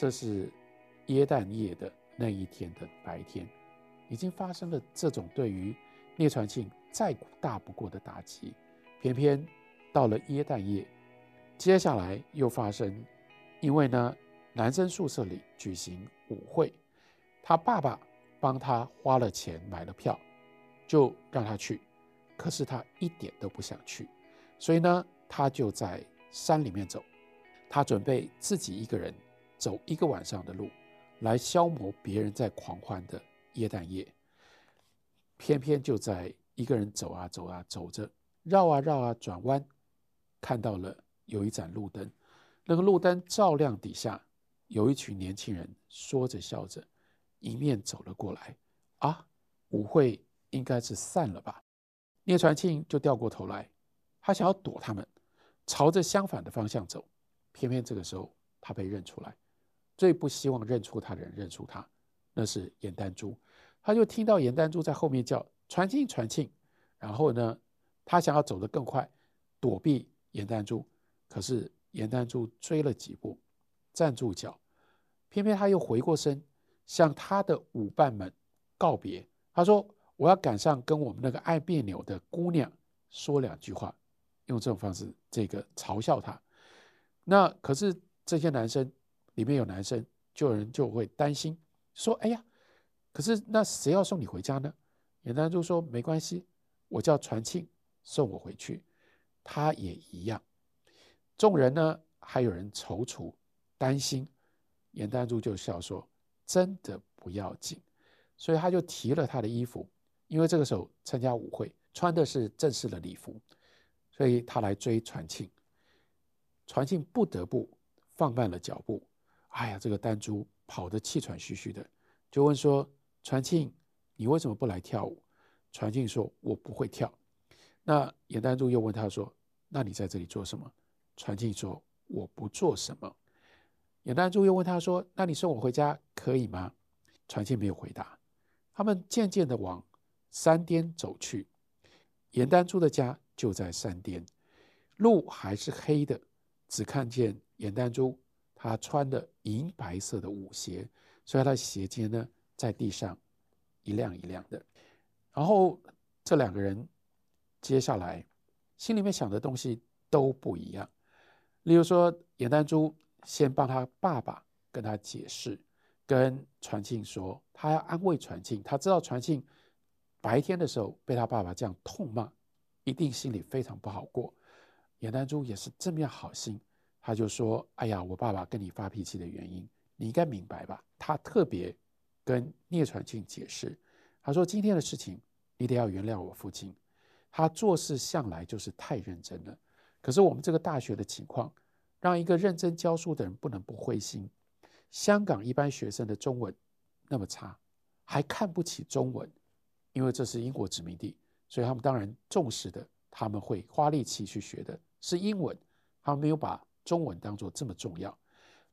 这是耶诞夜的那一天的白天，已经发生了这种对于聂传庆再大不过的打击，偏偏到了耶诞夜，接下来又发生，因为呢，男生宿舍里举行舞会，他爸爸帮他花了钱买了票，就让他去，可是他一点都不想去，所以呢，他就在山里面走，他准备自己一个人走一个晚上的路，来消磨别人在狂欢的耶诞夜。偏偏就在一个人走啊走啊走着，绕啊绕啊转弯，看到了有一盏路灯，那个路灯照亮底下，有一群年轻人说着笑着，迎面走了过来。啊，舞会应该是散了吧？聂传庆就掉过头来，他想要躲他们，朝着相反的方向走。偏偏这个时候他被认出来，最不希望认出他的人认出他，那是严丹珠。他就听到严丹珠在后面叫“传庆，传庆”，然后呢，他想要走得更快，躲避严丹珠，可是严丹珠追了几步，站住脚，偏偏他又回过身，向他的舞伴们告别。他说：“我要赶上跟我们那个爱别扭的姑娘说两句话，用这种方式，这个嘲笑他。那可是这些男生里面有男生，就有人就会担心说：‘哎呀。’”可是那谁要送你回家呢？严丹珠说：“没关系，我叫传庆送我回去。”他也一样。众人呢，还有人踌躇担心。严丹珠就笑说：“真的不要紧。”所以他就提了他的衣服，因为这个时候参加舞会穿的是正式的礼服，所以他来追传庆。传庆不得不放慢了脚步。哎呀，这个丹珠跑得气喘吁吁的，就问说。传庆，你为什么不来跳舞？传庆说：“我不会跳。”那严丹珠又问他说：“那你在这里做什么？”传庆说：“我不做什么。”严丹珠又问他说：“那你送我回家可以吗？”传庆没有回答。他们渐渐的往山巅走去，严丹珠的家就在山巅，路还是黑的，只看见严丹珠他穿的银白色的舞鞋，所以他的鞋尖呢，在地上一亮一亮的，然后这两个人接下来心里面想的东西都不一样。例如说，严丹珠先帮他爸爸跟他解释，跟传庆说，他要安慰传庆，他知道传庆白天的时候被他爸爸这样痛骂，一定心里非常不好过。严丹珠也是这么样好心，他就说：“哎呀，我爸爸跟你发脾气的原因，你应该明白吧？”他特别。跟聂传庆解释，他说：“今天的事情，你得要原谅我父亲。他做事向来就是太认真了。可是我们这个大学的情况，让一个认真教书的人不能不灰心。香港一般学生的中文那么差，还看不起中文，因为这是英国殖民地，所以他们当然重视的，他们会花力气去学的是英文，他们没有把中文当做这么重要，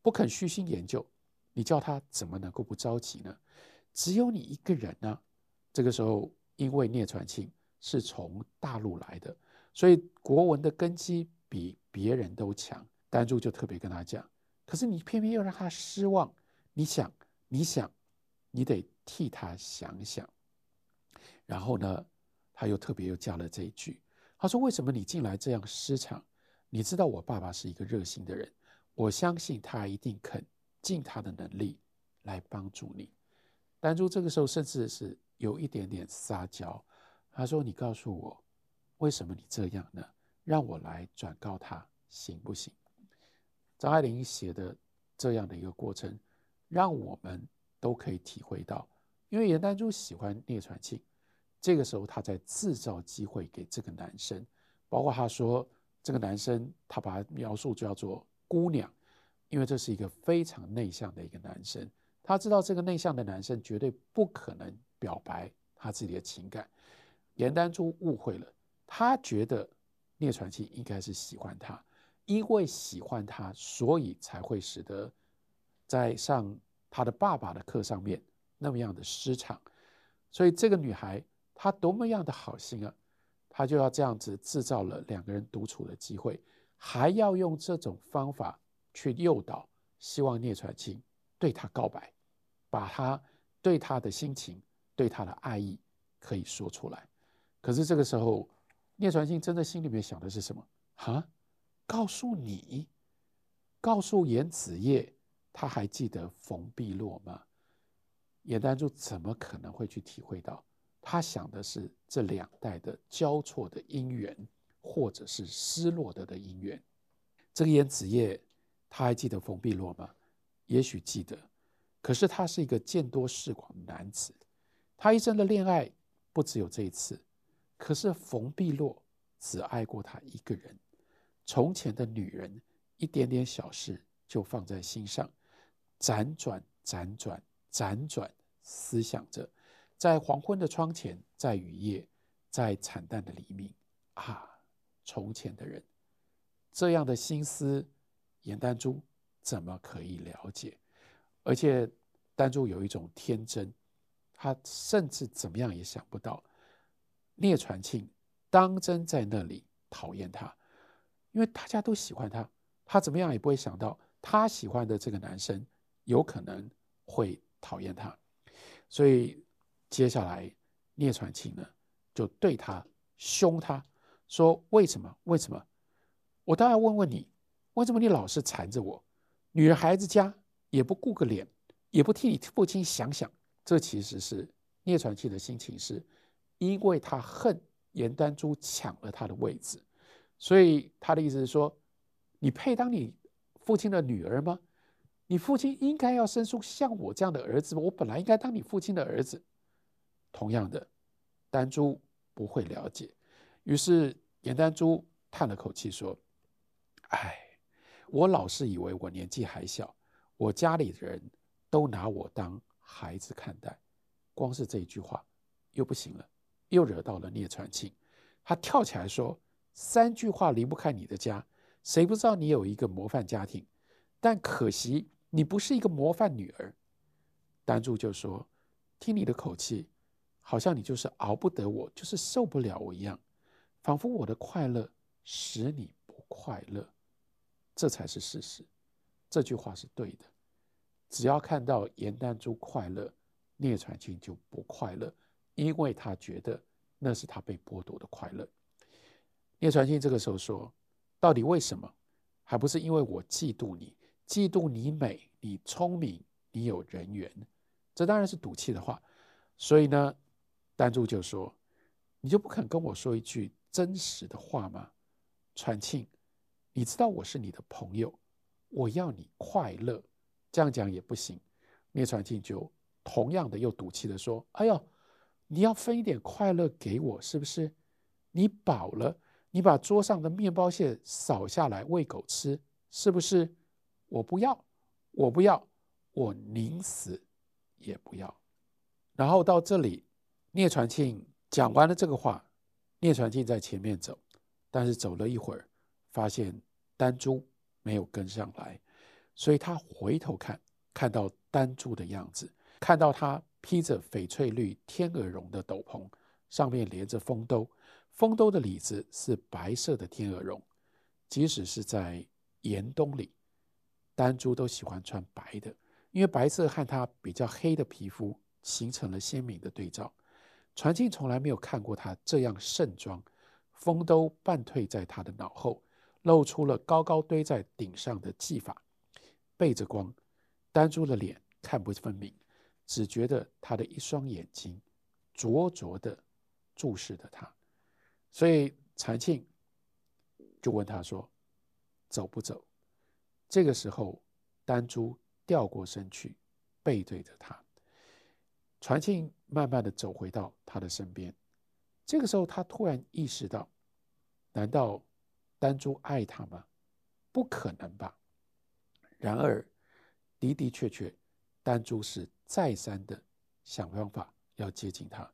不肯虚心研究。”你叫他怎么能够不着急呢？只有你一个人呢。这个时候，因为聂传庆是从大陆来的，所以国文的根基比别人都强。丹珠就特别跟他讲，可是你偏偏又让他失望。你想，你想，你得替他想想。然后呢，他又特别又加了这一句，他说：“为什么你进来这样失常？你知道我爸爸是一个热心的人，我相信他一定肯。”尽他的能力来帮助你。丹珠这个时候甚至是有一点点撒娇，他说：“你告诉我，为什么你这样呢？让我来转告他，行不行？”张爱玲写的这样的一个过程，让我们都可以体会到，因为严丹珠喜欢聂传庆，这个时候他在制造机会给这个男生，包括他说这个男生，他把他描述叫做姑娘。因为这是一个非常内向的一个男生，他知道这个内向的男生绝对不可能表白他自己的情感。严丹珠误会了，他觉得聂传庆应该是喜欢他，因为喜欢他，所以才会使得在上他的爸爸的课上面那么样的失常。所以这个女孩她多么样的好心啊，他就要这样子制造了两个人独处的机会，还要用这种方法。去诱导，希望聂传庆对他告白，把他对他的心情、对他的爱意可以说出来。可是这个时候，聂传庆真的心里面想的是什么？哈，告诉你，告诉严子夜，他还记得冯碧落吗？严丹珠怎么可能会去体会到？他想的是这两代的交错的姻缘，或者是失落的的姻缘。这个颜子夜，他还记得冯碧落吗？也许记得，可是他是一个见多识广的男子，他一生的恋爱不只有这一次。可是冯碧落只爱过他一个人，从前的女人，一点点小事就放在心上，辗转辗转辗转思想着，在黄昏的窗前，在雨夜，在惨淡的黎明，啊，从前的人，这样的心思，颜丹珠怎么可以了解？而且丹珠有一种天真，她甚至怎么样也想不到。聂传庆当真在那里讨厌他，因为大家都喜欢他，他怎么样也不会想到他喜欢的这个男生有可能会讨厌他，所以接下来聂传庆呢就对他凶他说：“为什么？为什么？我倒要问问你，为什么你老是缠着我？女孩子家也不顾个脸，也不替你父亲想想？这其实是聂传庆的心情是。”因为他恨颜丹珠抢了他的位置，所以他的意思是说：“你配当你父亲的女儿吗？你父亲应该要生出像我这样的儿子，我本来应该当你父亲的儿子。”同样的，丹珠不会了解，于是颜丹珠叹了口气说：“哎，我老是以为我年纪还小，我家里的人都拿我当孩子看待，光是这一句话又不行了。”又惹到了聂传庆，他跳起来说：“三句话离不开你的家，谁不知道你有一个模范家庭？但可惜你不是一个模范女儿。”丹珠就说：“听你的口气，好像你就是熬不得我，就是受不了我一样，仿佛我的快乐使你不快乐，这才是事实。这句话是对的，只要看到颜丹珠快乐，聂传庆就不快乐。”因为他觉得那是他被剥夺的快乐。聂传庆这个时候说：“到底为什么？还不是因为我嫉妒你，嫉妒你美，你聪明，你有人缘。这当然是赌气的话。所以呢，丹珠就说：‘你就不肯跟我说一句真实的话吗？’传庆，你知道我是你的朋友，我要你快乐，这样讲也不行。聂传庆就同样的又赌气的说：‘哎呦。’你要分一点快乐给我，是不是？你饱了，你把桌上的面包屑扫下来喂狗吃，是不是？我不要，我不要，我宁死也不要。然后到这里，聂传庆讲完了这个话，聂传庆在前面走，但是走了一会儿，发现丹珠没有跟上来，所以他回头看，看到丹珠的样子，看到他。披着翡翠绿天鹅绒的斗篷，上面连着风兜，风兜的里子是白色的天鹅绒。即使是在严冬里，丹珠都喜欢穿白的，因为白色和她比较黑的皮肤形成了鲜明的对照。传庆从来没有看过他这样盛装，风都半退在他的脑后，露出了高高堆在顶上的髻发，背着光，丹珠的脸看不分明。只觉得他的一双眼睛灼灼地注视着他，所以传庆就问他说：“走不走？”这个时候，丹珠掉过身去，背对着他。传庆慢慢的走回到他的身边。这个时候，他突然意识到：难道丹珠爱他吗？不可能吧。然而，的的确确，丹珠是。再三的想方法要接近他，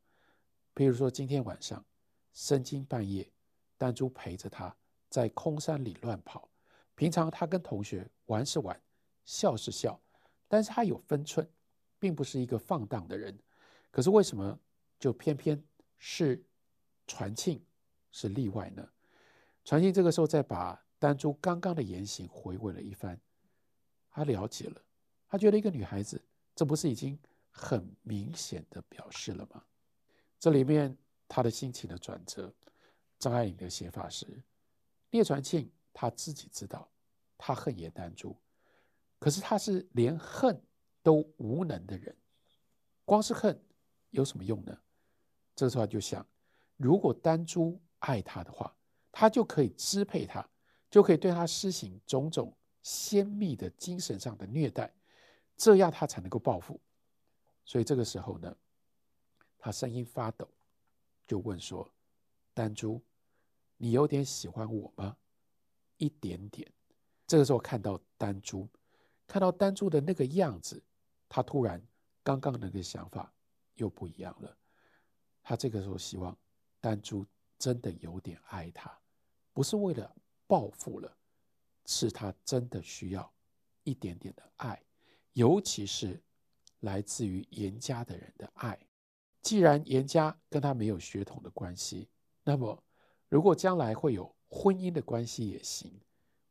比如说今天晚上深更半夜，丹珠陪着他在空山里乱跑。平常他跟同学玩是玩，笑是笑，但是他有分寸，并不是一个放荡的人。可是为什么就偏偏是传庆是例外呢？传庆这个时候再把丹珠刚刚的言行回味了一番，他了解了。他觉得一个女孩子，这不是已经很明显的表示了吗？这里面他的心情的转折，张爱玲的写法是：聂传庆他自己知道，他恨颜丹珠，可是他是连恨都无能的人，光是恨有什么用呢？这时候就想，如果丹珠爱他的话，他就可以支配他，就可以对他施行种种鲜密的精神上的虐待，这样他才能够报复。所以这个时候呢，他声音发抖，就问说：“丹珠，你有点喜欢我吗？”一点点。这个时候看到丹珠，看到丹珠的那个样子，他突然刚刚那个想法又不一样了。他这个时候希望丹珠真的有点爱他，不是为了报复了，是他真的需要一点点的爱，尤其是来自于严家的人的爱。既然严家跟他没有血统的关系，那么如果将来会有婚姻的关系也行。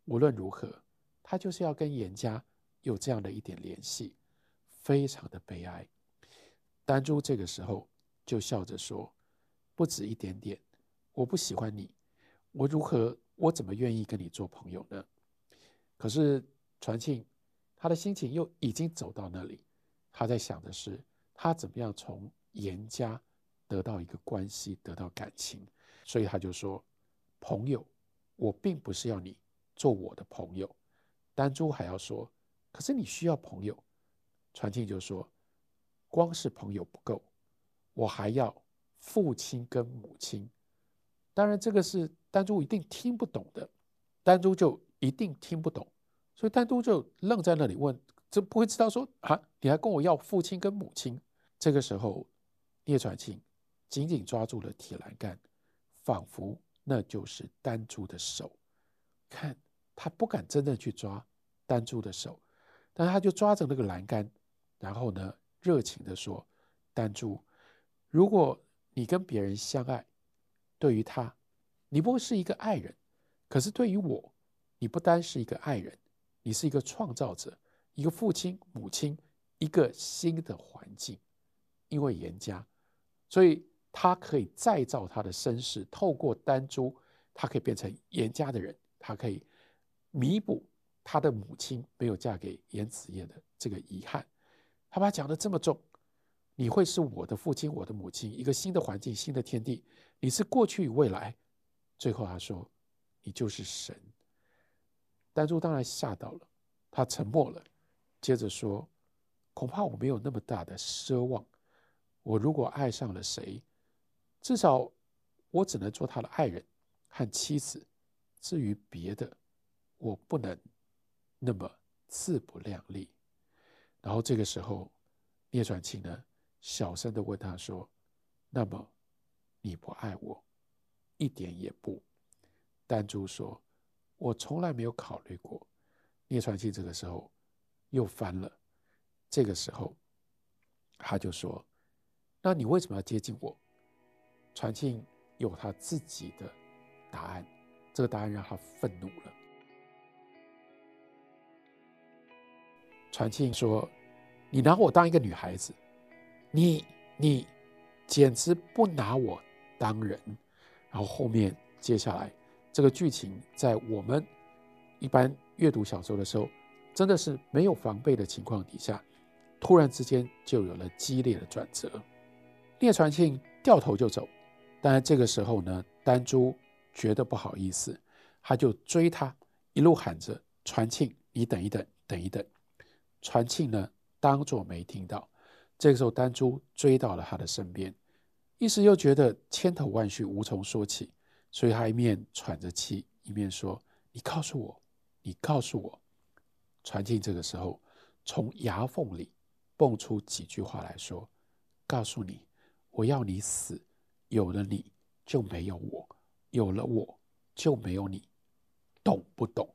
无论如何，他就是要跟严家有这样的一点联系，非常的悲哀。丹珠这个时候就笑着说：“不止一点点，我不喜欢你，我如何，我怎么愿意跟你做朋友呢？”可是传庆他的心情又已经走到那里，他在想的是他怎么样从严家得到一个关系，得到感情，所以他就说：“朋友，我并不是要你。”做我的朋友，丹珠还要说，可是你需要朋友。传庆就说，光是朋友不够，我还要父亲跟母亲。当然，这个是丹珠一定听不懂的，丹珠就一定听不懂，所以丹珠就愣在那里问，这不会知道说啊，你还跟我要父亲跟母亲？这个时候，聂传庆紧紧抓住了铁栏杆，仿佛那就是丹珠的手。看，他不敢真正去抓丹珠的手，但他就抓着那个栏杆，然后呢，热情的说：“丹珠，如果你跟别人相爱，对于他，你不会是一个爱人；可是对于我，你不单是一个爱人，你是一个创造者，一个父亲、母亲，一个新的环境。因为严家，所以他可以再造他的身世，透过丹珠，他可以变成严家的人。”他可以弥补他的母亲没有嫁给严子夜的这个遗憾。他把他讲的这么重，你会是我的父亲，我的母亲，一个新的环境，新的天地。你是过去与未来。最后他说，你就是神。丹珠当然吓到了，他沉默了，接着说，恐怕我没有那么大的奢望。我如果爱上了谁，至少我只能做他的爱人和妻子。至于别的，我不能那么自不量力。然后这个时候，聂传庆呢，小声的问他说：“那么你不爱我，一点也不？”丹珠说：“我从来没有考虑过。”聂传庆这个时候又翻了。这个时候，他就说：“那你为什么要接近我？”传庆有他自己的答案。这个答案让他愤怒了。传庆说：“你拿我当一个女孩子，你你简直不拿我当人。”然后后面接下来这个剧情，在我们一般阅读小说的时候，真的是没有防备的情况底下，突然之间就有了激烈的转折。聂传庆掉头就走，当然这个时候呢，丹珠。觉得不好意思，他就追他，一路喊着：“传庆，你等一等，等一等。”传庆呢，当作没听到。这个时候，丹珠追到了他的身边，一时又觉得千头万绪，无从说起，所以他一面喘着气，一面说：“你告诉我，你告诉我。”传庆这个时候从牙缝里蹦出几句话来说：“告诉你，我要你死，有了你就没有我。”有了我就没有你，懂不懂？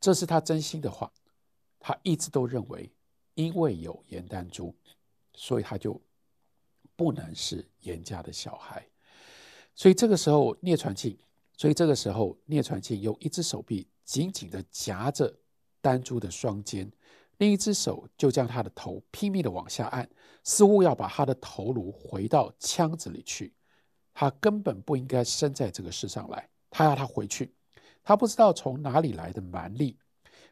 这是他真心的话。他一直都认为，因为有颜丹珠，所以他就不能是颜家的小孩。所以这个时候，聂传庆，所以这个时候，聂传庆用一只手臂紧紧地夹着丹珠的双肩，另一只手就将他的头拼命地往下按，似乎要把他的头颅回到腔子里去。他根本不应该生在这个世上来，他要他回去。他不知道从哪里来的蛮力，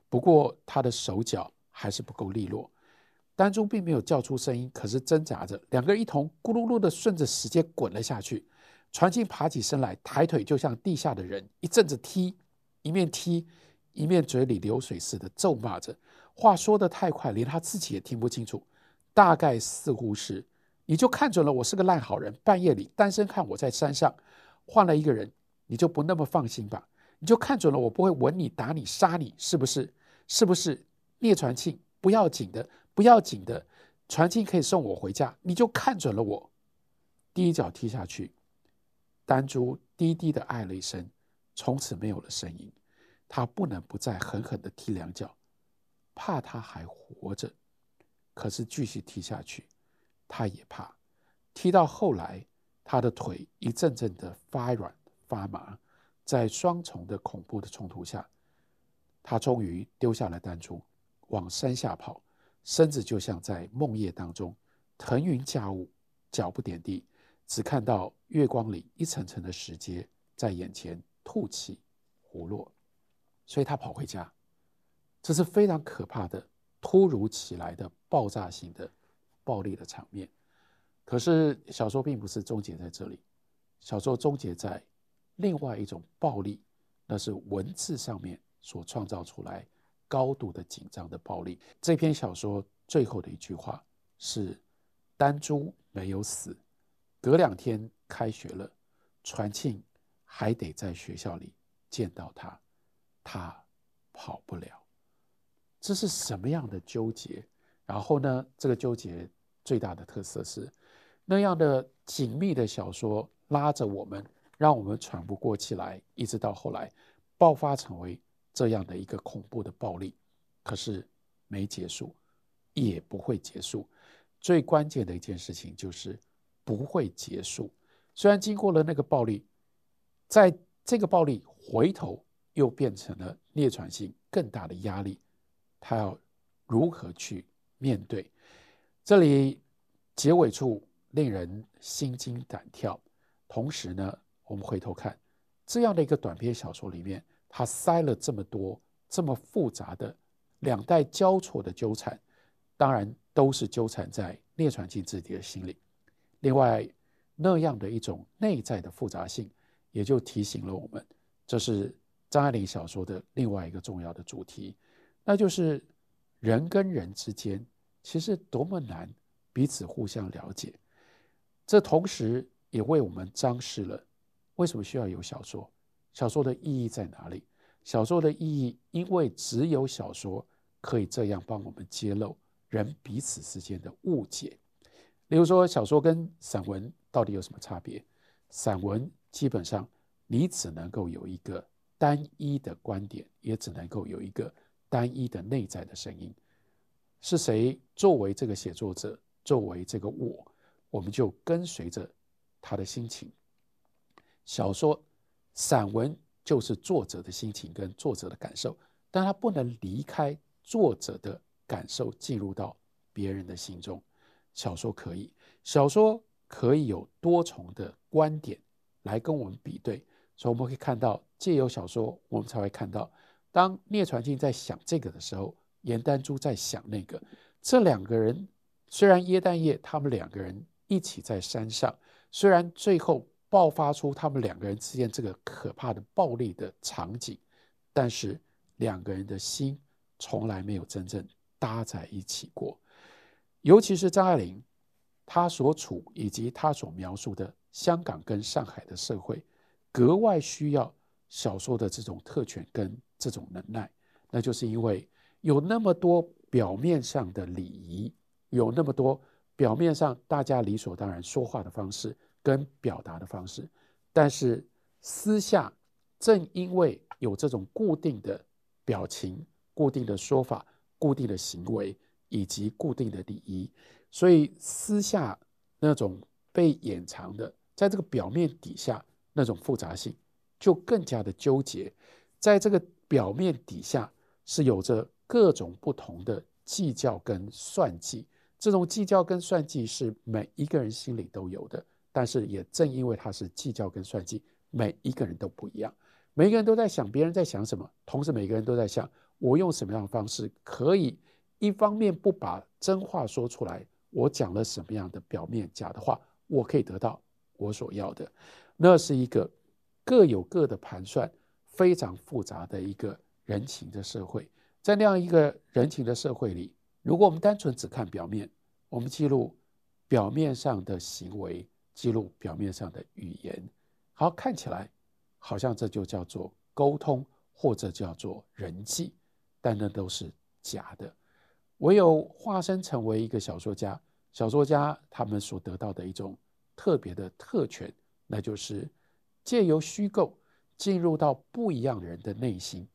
不过他的手脚还是不够利落。丹珠并没有叫出声音，可是挣扎着，两个人一同咕噜噜地顺着石阶滚了下去。传庆爬起身来，抬腿就像地下的人，一阵子踢，一面踢一面嘴里流水似的咒骂着，话说得太快，连他自己也听不清楚。大概似乎是，你就看准了我是个烂好人，半夜里单身看我在山上换了一个人，你就不那么放心吧？你就看准了我不会吻你、打你、杀你，是不是？是不是？聂传庆，不要紧的，不要紧的，传庆可以送我回家，你就看准了我。第一脚踢下去，丹珠低低的哎了一声，从此没有了声音。他不能不再狠狠地踢两脚，怕他还活着。可是继续踢下去，他也怕。踢到后来，他的腿一阵阵的发软发麻，在双重的恐怖的冲突下，他终于丢下了弹珠，往山下跑，身子就像在梦夜当中腾云驾雾，脚不点地，只看到月光里一层层的石阶在眼前吐起胡落。所以他跑回家，这是非常可怕的、突如其来的爆炸性的暴力的场面。可是小说并不是终结在这里，小说终结在另外一种暴力，那是文字上面所创造出来高度的紧张的暴力。这篇小说最后的一句话是：“丹珠没有死，隔两天开学了，传庆还得在学校里见到他。”他跑不了，这是什么样的纠结？然后呢，这个纠结最大的特色是，那样的紧密的小说拉着我们，让我们喘不过气来，一直到后来爆发成为这样的一个恐怖的暴力。可是没结束，也不会结束。最关键的一件事情就是不会结束。虽然经过了那个暴力，在这个暴力回头。又变成了聂传性更大的压力，他要如何去面对？这里结尾处令人心惊胆跳。同时呢，我们回头看这样的一个短篇小说里面，他塞了这么多这么复杂的两代交错的纠缠，当然都是纠缠在聂传庆自己的心里。另外，那样的一种内在的复杂性，也就提醒了我们，这是。张爱玲小说的另外一个重要的主题，那就是人跟人之间其实多么难彼此互相了解。这同时也为我们彰示了为什么需要有小说，小说的意义在哪里？小说的意义，因为只有小说可以这样帮我们揭露人彼此之间的误解。例如说，小说跟散文到底有什么差别？散文基本上你只能够有一个。单一的观点也只能够有一个单一的内在的声音，是谁作为这个写作者，作为这个我，我们就跟随着他的心情。小说、散文就是作者的心情跟作者的感受，但他不能离开作者的感受进入到别人的心中。小说可以，小说可以有多重的观点来跟我们比对。所以我们可以看到，借由小说，我们才会看到，当聂传庆在想这个的时候，严丹珠在想那个。这两个人虽然耶诞夜他们两个人一起在山上，虽然最后爆发出他们两个人之间这个可怕的暴力的场景，但是两个人的心从来没有真正搭在一起过。尤其是张爱玲，她所处以及她所描述的香港跟上海的社会。格外需要小说的这种特权跟这种能耐，那就是因为有那么多表面上的礼仪，有那么多表面上大家理所当然说话的方式跟表达的方式，但是私下正因为有这种固定的表情、固定的说法、固定的行为以及固定的礼仪，所以私下那种被掩藏的，在这个表面底下。那种复杂性就更加的纠结，在这个表面底下是有着各种不同的计较跟算计。这种计较跟算计是每一个人心里都有的，但是也正因为它是计较跟算计，每一个人都不一样。每一个人都在想别人在想什么，同时每个人都在想我用什么样的方式可以一方面不把真话说出来，我讲了什么样的表面假的话，我可以得到我所要的。那是一个各有各的盘算，非常复杂的一个人情的社会。在那样一个人情的社会里，如果我们单纯只看表面，我们记录表面上的行为，记录表面上的语言，好，看起来。好像这就叫做沟通，或者叫做人际，但那都是假的。唯有化身成为一个小说家，小说家他们所得到的一种特别的特权，那就是借由虚构进入到不一样的人的内心。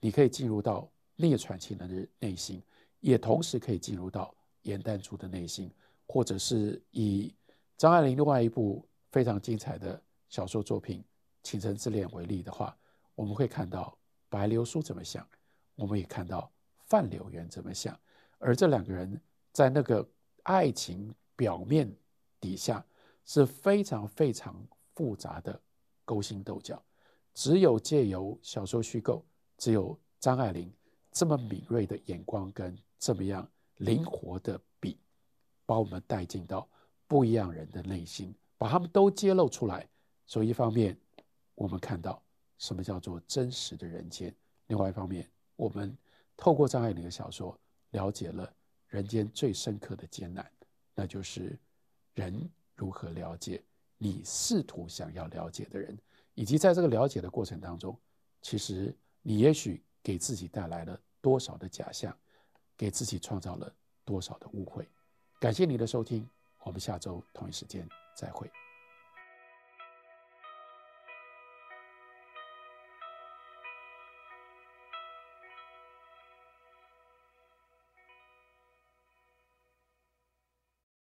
你可以进入到聂传庆的内心，也同时可以进入到严丹珠的内心，或者是以张爱玲另外一部非常精彩的小说作品。倾城之恋为例的话，我们会看到白流苏怎么想，我们也看到范柳原怎么想，而这两个人在那个爱情表面底下是非常非常复杂的勾心斗角。只有借由小说虚构，只有张爱玲这么敏锐的眼光跟这么样灵活的笔，把我们带进到不一样人的内心，把他们都揭露出来。所以一方面。我们看到什么叫做真实的人间。另外一方面，我们透过张爱玲的小说，了解了人间最深刻的艰难，那就是人如何了解你试图想要了解的人，以及在这个了解的过程当中，其实你也许给自己带来了多少的假象，给自己创造了多少的误会。感谢你的收听，我们下周同一时间再会。